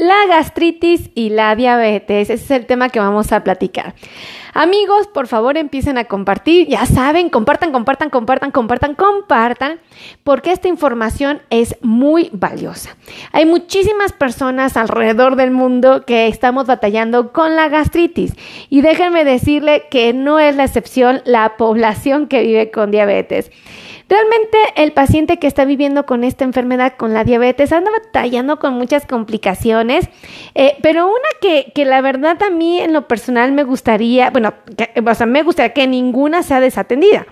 la gastritis y la diabetes. Ese es el tema que vamos a platicar. Amigos, por favor empiecen a compartir. Ya saben, compartan, compartan, compartan, compartan, compartan, porque esta información es muy valiosa. Hay muchísimas personas alrededor del mundo que estamos batallando con la gastritis. Y déjenme decirle que no es la excepción la población que vive con diabetes. Realmente el paciente que está viviendo con esta enfermedad, con la diabetes, anda batallando con muchas complicaciones, eh, pero una que, que, la verdad a mí en lo personal me gustaría, bueno, o sea, me gustaría que ninguna sea desatendida,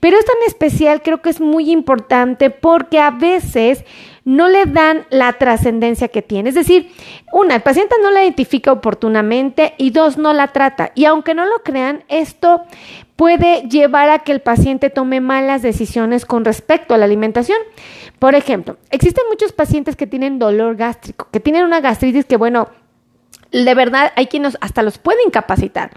pero esta en especial creo que es muy importante porque a veces no le dan la trascendencia que tiene. Es decir, una, el paciente no la identifica oportunamente y dos, no la trata. Y aunque no lo crean, esto puede llevar a que el paciente tome malas decisiones con respecto a la alimentación. Por ejemplo, existen muchos pacientes que tienen dolor gástrico, que tienen una gastritis que, bueno, de verdad hay quienes hasta los pueden incapacitar.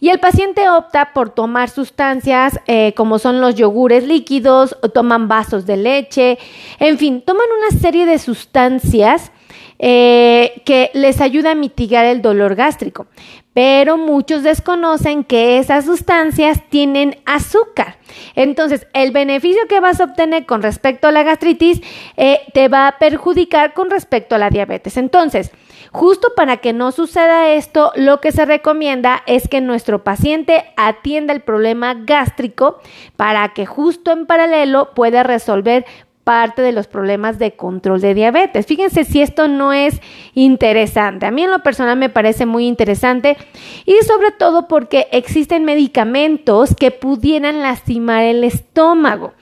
Y el paciente opta por tomar sustancias eh, como son los yogures líquidos, o toman vasos de leche, en fin, toman una serie de sustancias eh, que les ayuda a mitigar el dolor gástrico. Pero muchos desconocen que esas sustancias tienen azúcar. Entonces, el beneficio que vas a obtener con respecto a la gastritis eh, te va a perjudicar con respecto a la diabetes. Entonces, Justo para que no suceda esto, lo que se recomienda es que nuestro paciente atienda el problema gástrico para que justo en paralelo pueda resolver parte de los problemas de control de diabetes. Fíjense si esto no es interesante. A mí en lo personal me parece muy interesante y sobre todo porque existen medicamentos que pudieran lastimar el estómago.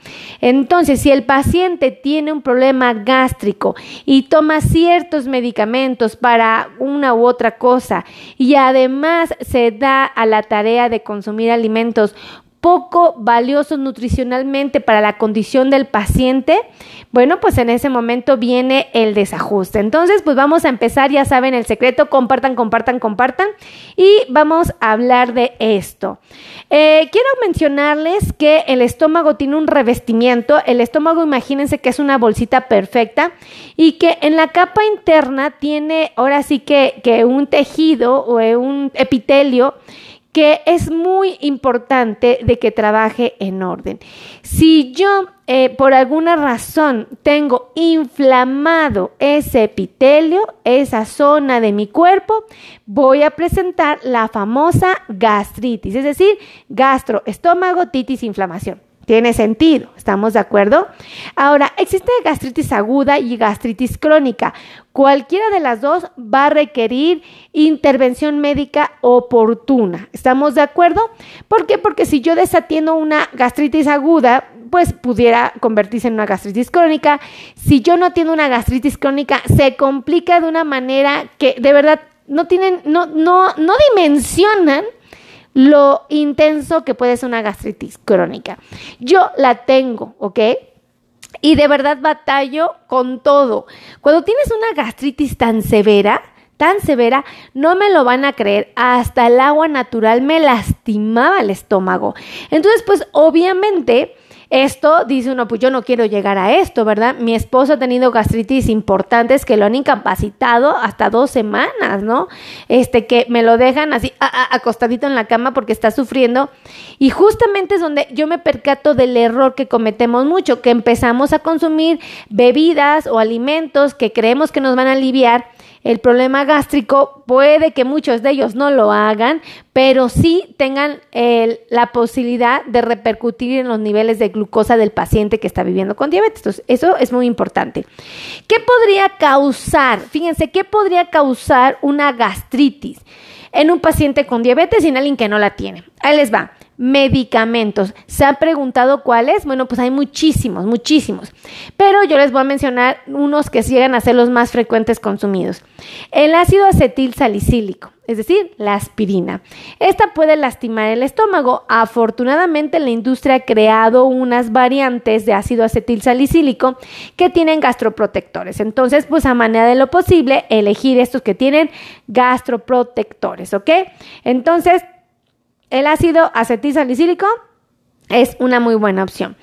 Entonces, si el paciente tiene un problema gástrico y toma ciertos medicamentos para una u otra cosa y además se da a la tarea de consumir alimentos poco valiosos nutricionalmente para la condición del paciente, bueno, pues en ese momento viene el desajuste. Entonces, pues vamos a empezar, ya saben el secreto, compartan, compartan, compartan y vamos a hablar de esto. Eh, quiero mencionarles que el estómago tiene un revestimiento, el estómago imagínense que es una bolsita perfecta y que en la capa interna tiene ahora sí que, que un tejido o un epitelio que es muy importante de que trabaje en orden. Si yo eh, por alguna razón tengo inflamado ese epitelio, esa zona de mi cuerpo, voy a presentar la famosa gastritis, es decir, gastroestómago, titis, inflamación. Tiene sentido, ¿estamos de acuerdo? Ahora, existe gastritis aguda y gastritis crónica. Cualquiera de las dos va a requerir intervención médica oportuna. ¿Estamos de acuerdo? ¿Por qué? Porque si yo desatiendo una gastritis aguda, pues pudiera convertirse en una gastritis crónica. Si yo no atiendo una gastritis crónica, se complica de una manera que de verdad no tienen, no, no, no dimensionan lo intenso que puede ser una gastritis crónica. Yo la tengo, ¿ok? Y de verdad batallo con todo. Cuando tienes una gastritis tan severa, tan severa, no me lo van a creer, hasta el agua natural me lastimaba el estómago. Entonces, pues obviamente esto dice uno, pues yo no quiero llegar a esto, ¿verdad? Mi esposo ha tenido gastritis importantes que lo han incapacitado hasta dos semanas, ¿no? Este, que me lo dejan así acostadito en la cama porque está sufriendo. Y justamente es donde yo me percato del error que cometemos mucho, que empezamos a consumir bebidas o alimentos que creemos que nos van a aliviar el problema gástrico, puede que muchos de ellos no lo hagan, pero sí tengan la posibilidad de repercutir en los niveles de glucosa del paciente que está viviendo con diabetes. Entonces, eso es muy importante. ¿Qué podría causar? Fíjense, ¿qué podría causar una gastritis en un paciente con diabetes y en alguien que no la tiene? Ahí les va medicamentos. ¿Se han preguntado cuáles? Bueno, pues hay muchísimos, muchísimos. Pero yo les voy a mencionar unos que llegan a ser los más frecuentes consumidos. El ácido acetil salicílico, es decir, la aspirina. Esta puede lastimar el estómago. Afortunadamente la industria ha creado unas variantes de ácido acetil salicílico que tienen gastroprotectores. Entonces, pues a manera de lo posible, elegir estos que tienen gastroprotectores, ¿ok? Entonces, el ácido acetilsalicílico es una muy buena opción.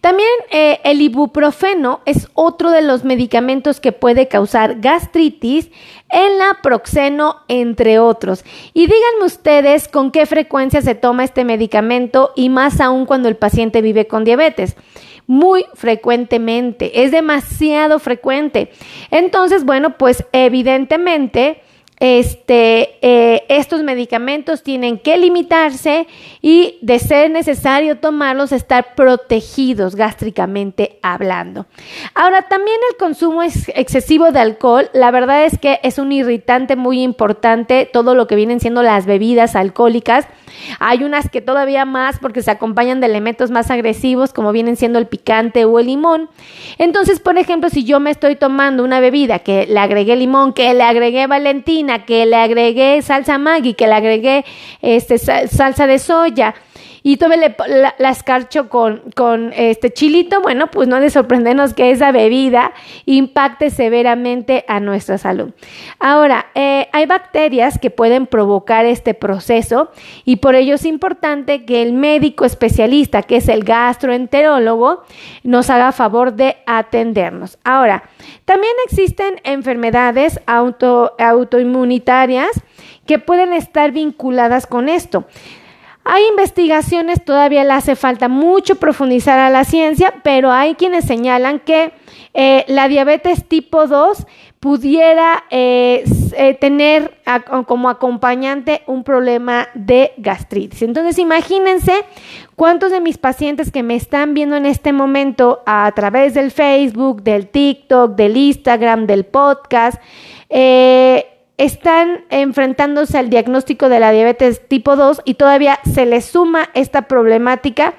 También eh, el ibuprofeno es otro de los medicamentos que puede causar gastritis, el naproxeno, entre otros. Y díganme ustedes con qué frecuencia se toma este medicamento y más aún cuando el paciente vive con diabetes muy frecuentemente, es demasiado frecuente. Entonces, bueno, pues evidentemente este, eh, estos medicamentos tienen que limitarse y de ser necesario tomarlos, estar protegidos gástricamente hablando. Ahora, también el consumo excesivo de alcohol, la verdad es que es un irritante muy importante, todo lo que vienen siendo las bebidas alcohólicas. Hay unas que todavía más porque se acompañan de elementos más agresivos como vienen siendo el picante o el limón. Entonces, por ejemplo, si yo me estoy tomando una bebida que le agregué limón, que le agregué que le agregué salsa Maggi, que le agregué este, salsa de soya, y todavía la, la, escarcho con, este chilito, bueno, pues no de sorprendernos que esa bebida impacte severamente a nuestra salud. Ahora, eh, hay bacterias que pueden provocar este proceso y por ello es importante que el médico especialista, que es el gastroenterólogo, nos haga favor de atendernos. Ahora, también existen enfermedades auto, autoinmunitarias que pueden estar vinculadas con esto. Hay investigaciones, todavía le hace falta mucho profundizar a la ciencia, pero hay quienes señalan que eh, la diabetes tipo 2 pudiera eh, eh, tener como acompañante un problema de gastritis. Entonces, imagínense cuántos de mis pacientes que me están viendo en este momento a través del Facebook, del TikTok, del Instagram, del podcast, eh, están enfrentándose al diagnóstico de la diabetes tipo 2 y todavía se les suma esta problemática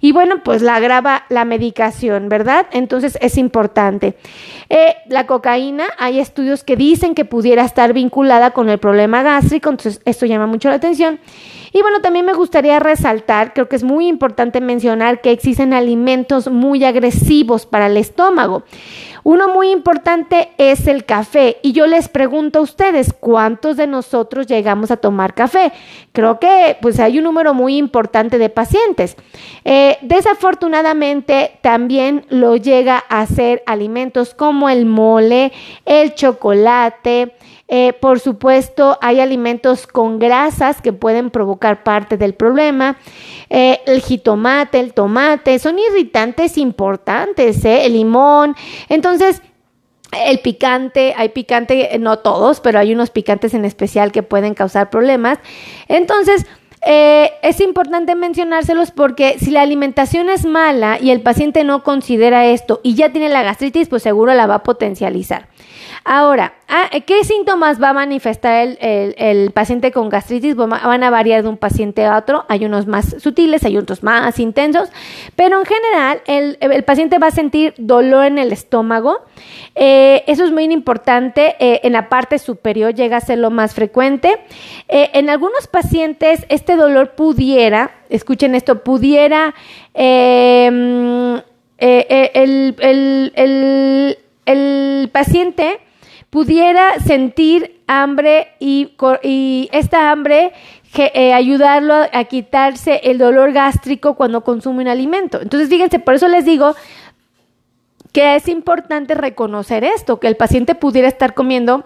y bueno, pues la agrava la medicación, ¿verdad? Entonces es importante. Eh, la cocaína, hay estudios que dicen que pudiera estar vinculada con el problema gástrico, entonces esto llama mucho la atención. Y bueno, también me gustaría resaltar, creo que es muy importante mencionar que existen alimentos muy agresivos para el estómago. Uno muy importante es el café. Y yo les pregunto a ustedes, ¿cuántos de nosotros llegamos a tomar café? Creo que pues hay un número muy importante de pacientes. Eh, desafortunadamente también lo llega a hacer alimentos como el mole, el chocolate, eh, por supuesto, hay alimentos con grasas que pueden provocar parte del problema. Eh, el jitomate, el tomate, son irritantes importantes, ¿eh? el limón. Entonces, el picante, hay picante, no todos, pero hay unos picantes en especial que pueden causar problemas. Entonces, es importante mencionárselos porque si la alimentación es mala y el paciente no considera esto y ya tiene la gastritis, pues seguro la va a potencializar. Ahora, ah, ¿qué síntomas va a manifestar el, paciente con gastritis? Van a variar de un paciente a otro. Hay unos más sutiles, hay otros más intensos, pero en general el, paciente va a sentir dolor en el estómago. Eh, eso es muy importante. Eh, en la parte superior llega a ser lo más frecuente. Eh, en algunos pacientes este dolor pudiera, escuchen esto, pudiera el, el paciente pudiera sentir hambre y, esta hambre eh, ayudarlo a, quitarse el dolor gástrico cuando consume un alimento. Entonces, fíjense, por eso les digo que es importante reconocer esto, que el paciente pudiera estar comiendo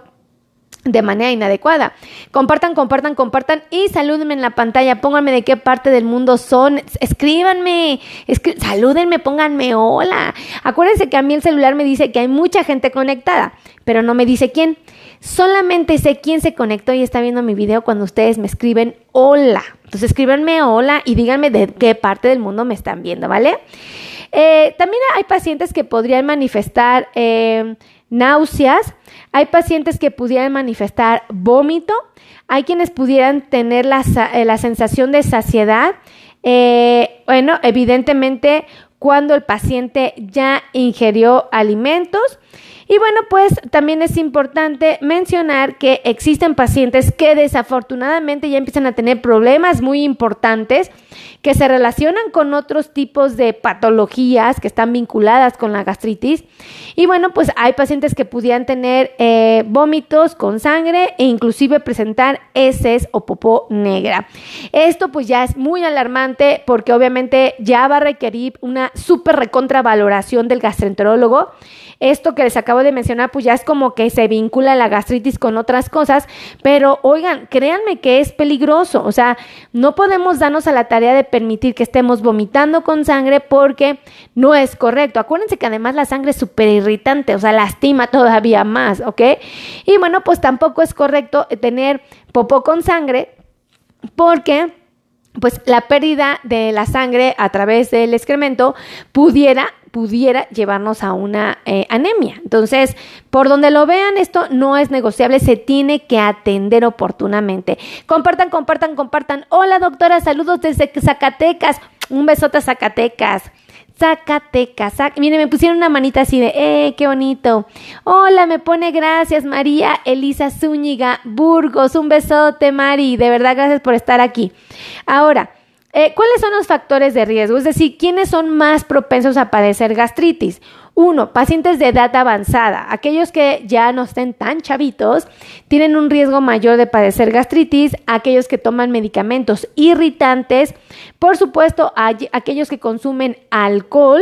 de manera inadecuada. Compartan, compartan, compartan y salúdenme en la pantalla. Pónganme de qué parte del mundo son. Escríbanme, salúdenme, pónganme hola. Acuérdense que a mí el celular me dice que hay mucha gente conectada, pero no me dice quién. Solamente sé quién se conectó y está viendo mi video cuando ustedes me escriben hola. Entonces escríbanme hola y díganme de qué parte del mundo me están viendo, ¿vale? Eh, también hay pacientes que podrían manifestar eh, náuseas hay pacientes que pudieran manifestar vómito, hay quienes pudieran tener la, eh, sensación de saciedad. Eh, bueno, evidentemente cuando el paciente ya ingirió alimentos. Y bueno, pues también es importante mencionar que existen pacientes que desafortunadamente ya empiezan a tener problemas muy importantes que se relacionan con otros tipos de patologías que están vinculadas con la gastritis. Y bueno, pues hay pacientes que pudieran tener eh, vómitos con sangre e inclusive presentar heces o popó negra. Esto pues ya es muy alarmante porque obviamente ya va a requerir una súper recontravaloración del gastroenterólogo esto que les acabo de mencionar, pues ya es como que se vincula la gastritis con otras cosas, pero oigan, créanme que es peligroso, o sea, no podemos darnos a la tarea de permitir que estemos vomitando con sangre porque no es correcto. Acuérdense que además la sangre es súper irritante, o sea, lastima todavía más, ¿ok? Y bueno, pues tampoco es correcto tener popó con sangre porque pues la pérdida de la sangre a través del excremento pudiera pudiera llevarnos a una eh, anemia. Entonces, por donde lo vean, esto no es negociable, se tiene que atender oportunamente. Compartan, compartan, compartan. Hola doctora, saludos desde Zacatecas. Un besote a Zacatecas. Zacatecas. Miren, me pusieron una manita así de, ¡eh, qué bonito! Hola, me pone gracias María Elisa Zúñiga Burgos. Un besote, Mari. De verdad, gracias por estar aquí. Ahora, eh, ¿Cuáles son los factores de riesgo? Es decir, ¿quiénes son más propensos a padecer gastritis? Uno, pacientes de edad avanzada. Aquellos que ya no estén tan chavitos tienen un riesgo mayor de padecer gastritis. Aquellos que toman medicamentos irritantes. Por supuesto, aquellos que consumen alcohol.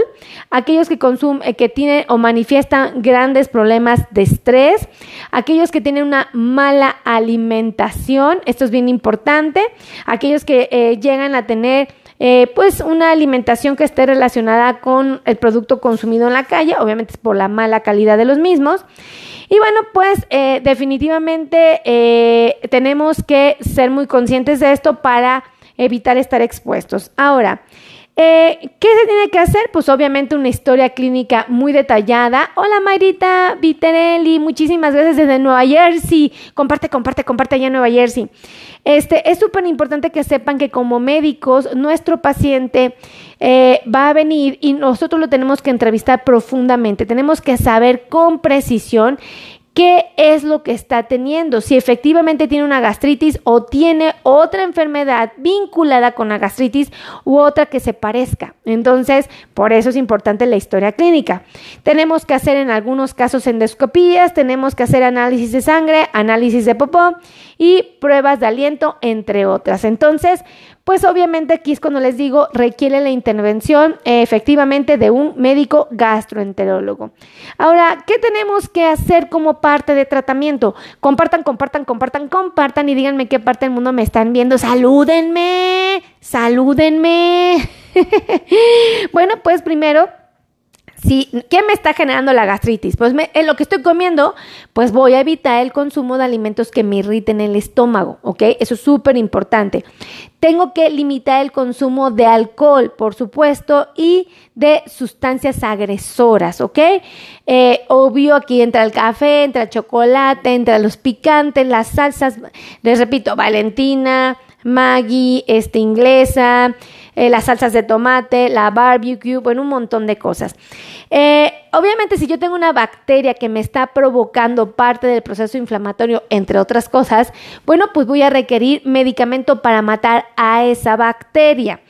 Aquellos que consumen, eh, que tienen o manifiestan grandes problemas de estrés. Aquellos que tienen una mala alimentación. Esto es bien importante. Aquellos que eh, llegan a tener eh, pues una alimentación que esté relacionada con el producto consumido en la calle, obviamente es por la mala calidad de los mismos. Y bueno, pues eh, definitivamente eh, tenemos que ser muy conscientes de esto para evitar estar expuestos. Ahora, eh, ¿Qué se tiene que hacer? Pues obviamente una historia clínica muy detallada. Hola Mayrita Viterelli, muchísimas gracias desde Nueva Jersey. Comparte, comparte, comparte allá en Nueva Jersey. Este, es súper importante que sepan que como médicos, nuestro paciente eh, va a venir y nosotros lo tenemos que entrevistar profundamente. Tenemos que saber con precisión qué es lo que está teniendo, si efectivamente tiene una gastritis o tiene otra enfermedad vinculada con la gastritis u otra que se parezca. Entonces, por eso es importante la historia clínica. Tenemos que hacer en algunos casos endoscopías, tenemos que hacer análisis de sangre, análisis de popó y pruebas de aliento, entre otras. Entonces, pues obviamente aquí es cuando les digo, requiere la intervención eh, efectivamente de un médico gastroenterólogo. Ahora, ¿qué tenemos que hacer como parte de tratamiento? Compartan, compartan, compartan, compartan y díganme qué parte del mundo me están viendo. Salúdenme, salúdenme. bueno, pues primero ¿qué me está generando la gastritis? Pues en lo que estoy comiendo, pues voy a evitar el consumo de alimentos que me irriten el estómago, ¿ok? Eso es súper importante. Tengo que limitar el consumo de alcohol, por supuesto, y de sustancias agresoras, ¿ok? Eh, obvio, aquí entra el café, entra el chocolate, entra los picantes, las salsas, les repito, Valentina, Maggi, este, inglesa, eh, las salsas de tomate, la barbecue, bueno, un montón de cosas. Eh, obviamente, si yo tengo una bacteria que me está provocando parte del proceso inflamatorio, entre otras cosas, bueno, pues voy a requerir medicamento para matar a esa bacteria.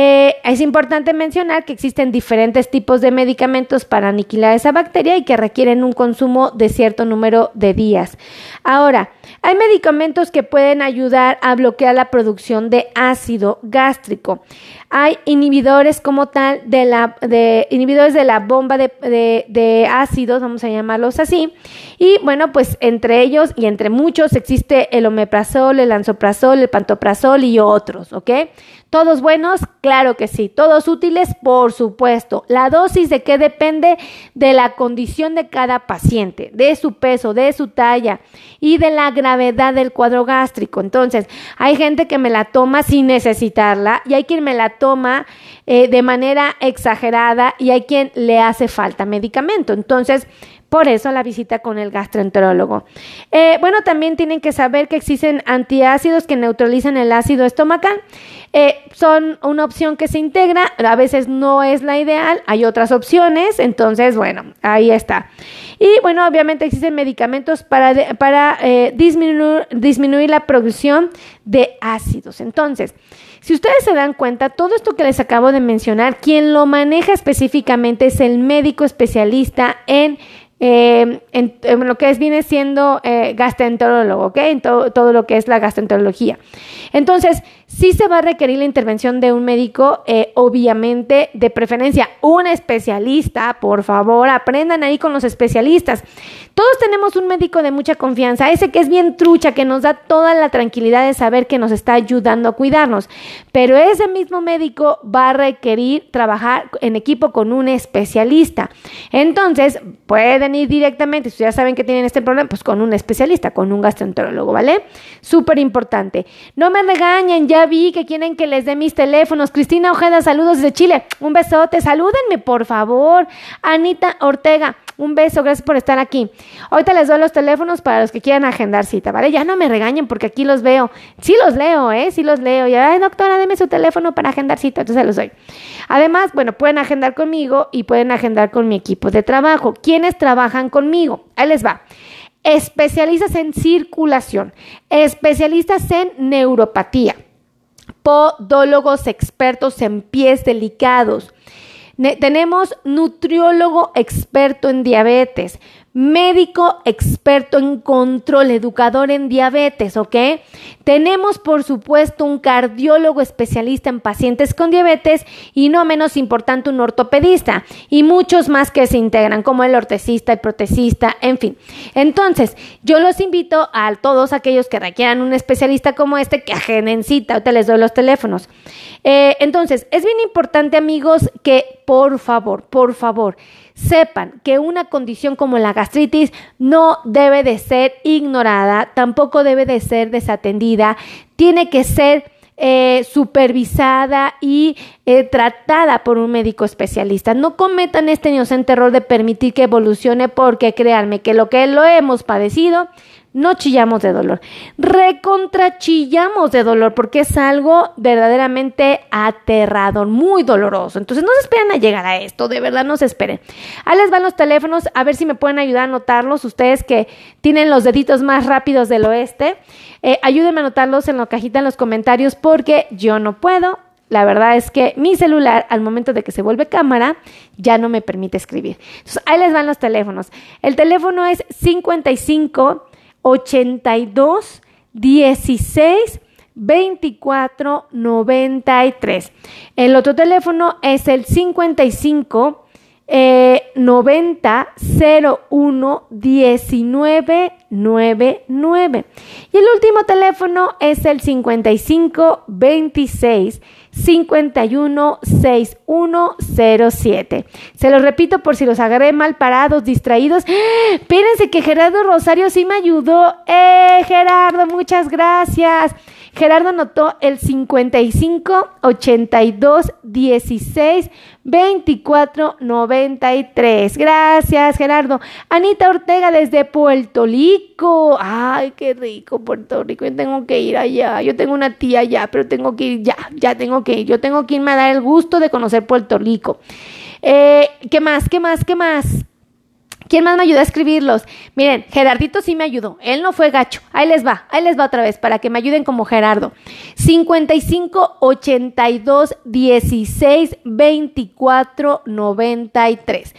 Eh, es importante mencionar que existen diferentes tipos de medicamentos para aniquilar esa bacteria y que requieren un consumo de cierto número de días. Ahora, hay medicamentos que pueden ayudar a bloquear la producción de ácido gástrico. Hay inhibidores como tal de la de inhibidores de la bomba de, de, ácidos, vamos a llamarlos así. Y bueno, pues entre ellos y entre muchos existe el omeprazol, el ansoprazol, el pantoprazol y otros, ¿ok? ¿Todos buenos? Claro que sí. ¿Todos útiles? Por supuesto. La dosis de qué depende de la condición de cada paciente, de su peso, de su talla y de la gravedad del cuadro gástrico. Entonces, hay gente que me la toma sin necesitarla y hay quien me la toma eh, de manera exagerada y hay quien le hace falta medicamento. Entonces, Por eso la visita con el gastroenterólogo. Eh, bueno, también tienen que saber que existen antiácidos que neutralizan el ácido estomacal. Eh, son una opción que se integra, a veces no es la ideal, hay otras opciones, entonces, bueno, ahí está. Y bueno, obviamente existen medicamentos para, para eh, disminuir, disminuir la producción de ácidos. Entonces, si ustedes se dan cuenta, todo esto que les acabo de mencionar, quien lo maneja específicamente es el médico especialista en eh, en, lo que es, viene siendo eh, gastroenterólogo, ¿ok? En todo lo que es la gastroenterología. Entonces, sí se va a requerir la intervención de un médico, eh, obviamente, de preferencia, un especialista, por favor, aprendan ahí con los especialistas. Todos tenemos un médico de mucha confianza, ese que es bien trucha, que nos da toda la tranquilidad de saber que nos está ayudando a cuidarnos, pero ese mismo médico va a requerir trabajar en equipo con un especialista. Entonces, pueden ir directamente, si ya saben que tienen este problema, pues con un especialista, con un gastroenterólogo, ¿vale? Súper importante. No me regañen, ya vi que quieren que les dé mis teléfonos. Cristina Ojeda, saludos desde Chile. Un besote, salúdenme, por favor. Anita Ortega, un beso, gracias por estar aquí. Ahorita les doy los teléfonos para los que quieran agendar cita, ¿vale? Ya no me regañen porque aquí los veo. Sí los leo, ¿eh? Sí los leo. Y, ay, doctora, deme su teléfono para agendar cita. Entonces los doy. Además, bueno, pueden agendar conmigo y pueden agendar con mi equipo de trabajo. ¿Quiénes trabajan conmigo? Ahí les va especialistas en circulación, especialistas en neuropatía, podólogos expertos en pies delicados. tenemos nutriólogo experto en diabetes, médico experto en control, educador en diabetes, ¿ok? Tenemos, por supuesto, un cardiólogo especialista en pacientes con diabetes y no menos importante, un ortopedista y muchos más que se integran, como el ortesista, el protecista, en fin. Entonces, yo los invito a todos aquellos que requieran un especialista como este que agenden cita, ahorita les doy los teléfonos. Eh, entonces, es bien importante, amigos, que por favor, por favor, sepan que una condición como la gastritis no debe de ser ignorada, tampoco debe de ser desatendida, tiene que ser eh, supervisada y eh, tratada por un médico especialista. No cometan este inocente error de permitir que evolucione porque créanme que lo que lo hemos padecido no chillamos de dolor, recontrachillamos de dolor porque es algo verdaderamente aterrador, muy doloroso. Entonces no se esperen a llegar a esto, de verdad no se esperen. Ahí les van los teléfonos, a ver si me pueden ayudar a anotarlos, ustedes que tienen los deditos más rápidos del oeste, eh, ayúdenme a anotarlos en la cajita en los comentarios porque yo no puedo, la verdad es que mi celular, al momento de que se vuelve cámara, ya no me permite escribir. Entonces, ahí les van los teléfonos. El teléfono es 55 82 16 24 93. El otro teléfono es el 55 eh, 90 01 19 99. Y el último teléfono es el 55 26 516107. Se los repito por si los agarré mal parados, distraídos. Espérense que Gerardo Rosario sí me ayudó. ¡Eh, Gerardo! Muchas gracias. Gerardo anotó el 55 82 16 24 93. Gracias, Gerardo. Anita Ortega desde Puerto Rico. Ay, qué rico Puerto Rico. Yo tengo que ir allá. Yo tengo una tía allá, pero tengo que ir ya. Ya tengo que ir. Yo tengo que irme a dar el gusto de conocer Puerto Rico. Eh, ¿Qué más? ¿Qué más? ¿Qué más? ¿Quién más me ayudó a escribirlos? Miren, Gerardito sí me ayudó. Él no fue gacho. Ahí les va, ahí les va otra vez para que me ayuden como Gerardo. 55 82 16 24 93.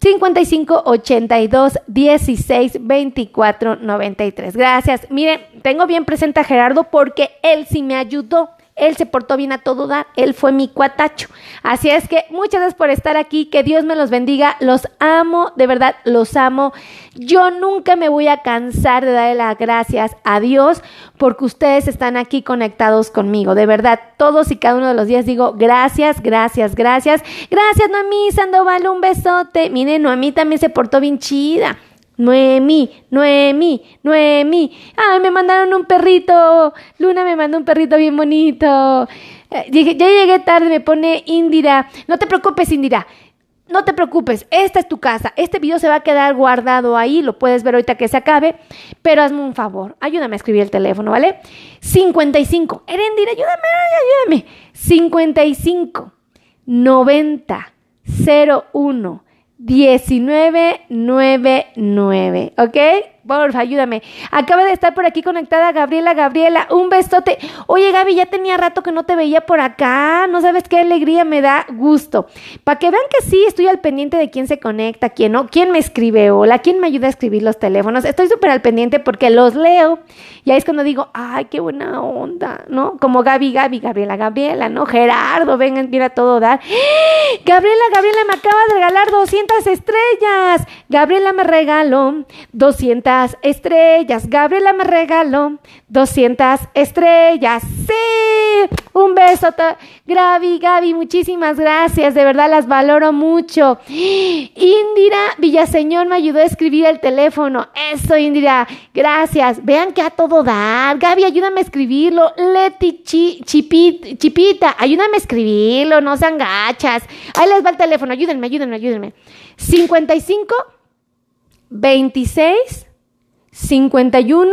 55 82 16 24 93. Gracias. Miren, tengo bien presente a Gerardo porque él sí me ayudó. Él se portó bien a todo dar, Él fue mi cuatacho. Así es que muchas gracias por estar aquí, que Dios me los bendiga, los amo, de verdad, los amo. Yo nunca me voy a cansar de darle las gracias a Dios porque ustedes están aquí conectados conmigo. De verdad, todos y cada uno de los días digo gracias, gracias, gracias. Gracias, Noemí Sandoval, un besote. Miren, Noemí también se portó bien chida. Noemí, Noemí, Noemí. Ay, me mandaron un perrito. Luna me mandó un perrito bien bonito. Eh, ya llegué tarde, me pone Indira. No te preocupes, Indira. no te preocupes, esta es tu casa, este video se va a quedar guardado ahí, lo puedes ver ahorita que se acabe, pero hazme un favor, ayúdame a escribir el teléfono, ¿vale? 55, Erendir, ayúdame, ayúdame, 55 90 01 1999, ¿ok? Porfa, ayúdame. Acaba de estar por aquí conectada Gabriela. Gabriela, un besote. Oye, Gaby, ya tenía rato que no te veía por acá. No sabes qué alegría me da gusto. Para que vean que sí, estoy al pendiente de quién se conecta, quién no, quién me escribe hola, quién me ayuda a escribir los teléfonos. Estoy súper al pendiente porque los leo. Y ahí es cuando digo, ay, qué buena onda, ¿no? Como Gaby, Gaby, Gabriela, Gabriela, ¿no? Gerardo, vengan, mira todo dar. Gabriela, Gabriela me acaba de regalar 200 estrellas. Gabriela me regaló 200 estrellas. Gabriela me regaló 200 estrellas. Sí, un beso. Gaby, Gaby, muchísimas gracias. De verdad las valoro mucho. Indira Villaseñor me ayudó a escribir el teléfono. Eso, Indira. Gracias. Vean que a todo dar. Gaby, ayúdame a escribirlo. Leti Chipita, ayúdame a escribirlo. No sean gachas. Ahí les va el teléfono. Ayúdenme, ayúdenme, ayúdenme. 55 26 51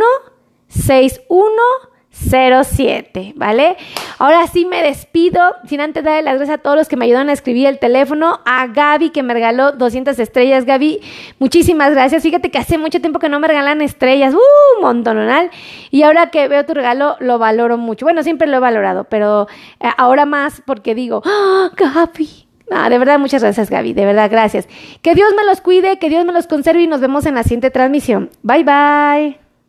6107, ¿vale? Ahora sí me despido, sin antes darle las gracias a todos los que me ayudan a escribir el teléfono, a Gaby que me regaló 200 estrellas, Gaby, muchísimas gracias. Fíjate que hace mucho tiempo que no me regalan estrellas, uh, montonal. Y ahora que veo tu regalo, lo valoro mucho. Bueno, siempre lo he valorado, pero eh, ahora más porque digo, ¡Ah, Gaby! Ah, de verdad, muchas gracias, Gaby. De verdad, gracias. Que Dios me los cuide, que Dios me los conserve y nos vemos en la siguiente transmisión. Bye, bye.